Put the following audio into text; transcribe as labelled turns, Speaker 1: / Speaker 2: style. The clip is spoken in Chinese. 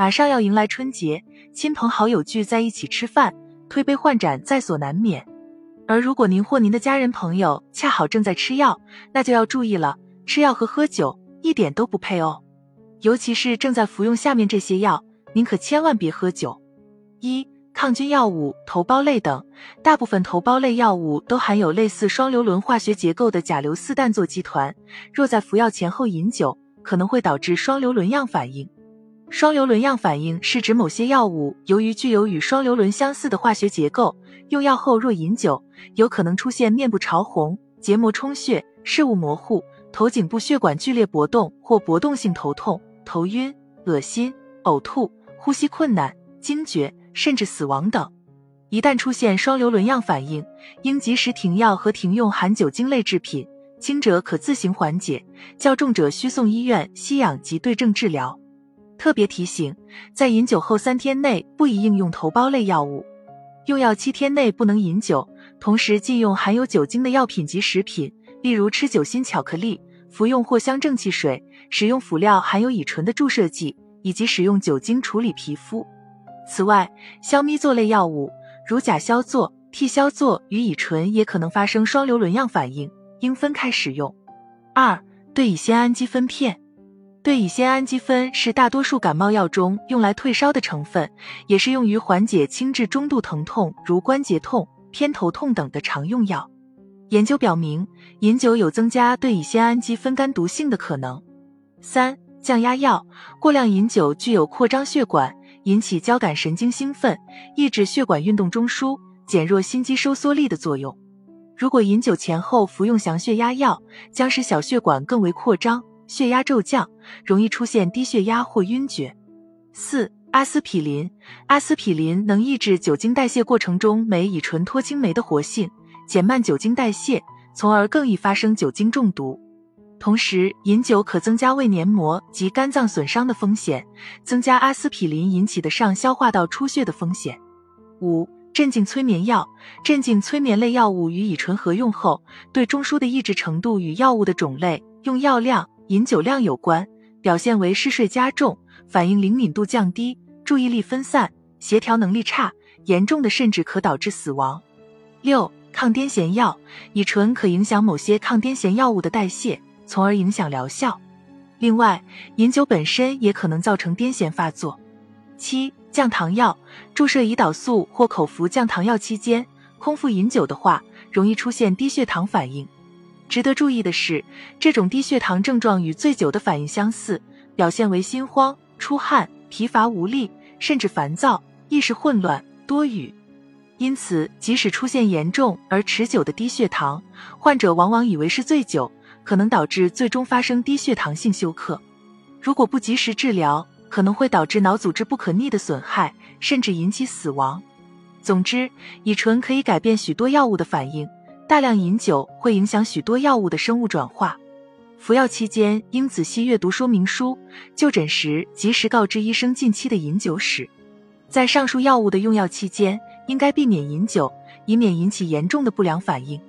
Speaker 1: 马上要迎来春节，亲朋好友聚在一起吃饭，推杯换盏在所难免。而如果您或您的家人朋友恰好正在吃药，那就要注意了，吃药和喝酒一点都不配哦。尤其是正在服用下面这些药，您可千万别喝酒。一、抗菌药物、头孢类等，大部分头孢类药物都含有类似双硫仑化学结构的甲硫四氮唑基团，若在服药前后饮酒，可能会导致双硫仑样反应。双硫仑样反应是指某些药物由于具有与双硫仑相似的化学结构，用药后若饮酒，有可能出现面部潮红、结膜充血、视物模糊、头颈部血管剧烈搏动或搏动性头痛。头晕、恶心、呕吐、呼吸困难、惊厥，甚至死亡等。一旦出现双硫仑样反应，应及时停药和停用含酒精类制品，轻者可自行缓解，较重者需送医院吸氧及对症治疗。特别提醒，在饮酒后三天内不宜应用头孢类药物，用药七天内不能饮酒，同时禁用含有酒精的药品及食品，例如吃酒心巧克力。服用藿香正气水，使用辅料含有乙醇的注射剂，以及使用酒精处理皮肤。此外，硝咪唑类药物，如甲硝唑、替硝唑与乙醇也可能发生双硫仑样反应，应分开使用。二、对乙酰氨基酚片，对乙酰氨基酚是大多数感冒药中用来退烧的成分，也是用于缓解轻至中度疼痛，如关节痛、偏头痛等的常用药。研究表明，饮酒有增加对乙酰氨基酚肝毒性的可能。三、降压药，过量饮酒具有扩张血管、引起交感神经兴奋、抑制血管运动中枢、减弱心肌收缩力的作用。如果饮酒前后服用降血压药，将使小血管更为扩张，血压骤降，容易出现低血压或晕厥。四、阿司匹林，阿司匹林能抑制酒精代谢过程中酶乙醇脱氢酶的活性。减慢酒精代谢，从而更易发生酒精中毒。同时，饮酒可增加胃黏膜及肝脏损伤的风险，增加阿司匹林引起的上消化道出血的风险。五、镇静催眠药，镇静催眠类药物与乙醇合用后，对中枢的抑制程度与药物的种类、用药量、饮酒量有关，表现为嗜睡加重、反应灵敏度降低、注意力分散、协调能力差，严重的甚至可导致死亡。六。抗癫痫药，乙醇可影响某些抗癫痫药物的代谢，从而影响疗效。另外，饮酒本身也可能造成癫痫发作。七、降糖药，注射胰岛素或口服降糖药期间，空腹饮酒的话，容易出现低血糖反应。值得注意的是，这种低血糖症状与醉酒的反应相似，表现为心慌、出汗、疲乏无力，甚至烦躁、意识混乱、多语。因此，即使出现严重而持久的低血糖，患者往往以为是醉酒，可能导致最终发生低血糖性休克。如果不及时治疗，可能会导致脑组织不可逆的损害，甚至引起死亡。总之，乙醇可以改变许多药物的反应，大量饮酒会影响许多药物的生物转化。服药期间应仔细阅读说明书，就诊时及时告知医生近期的饮酒史。在上述药物的用药期间，应该避免饮酒，以免引起严重的不良反应。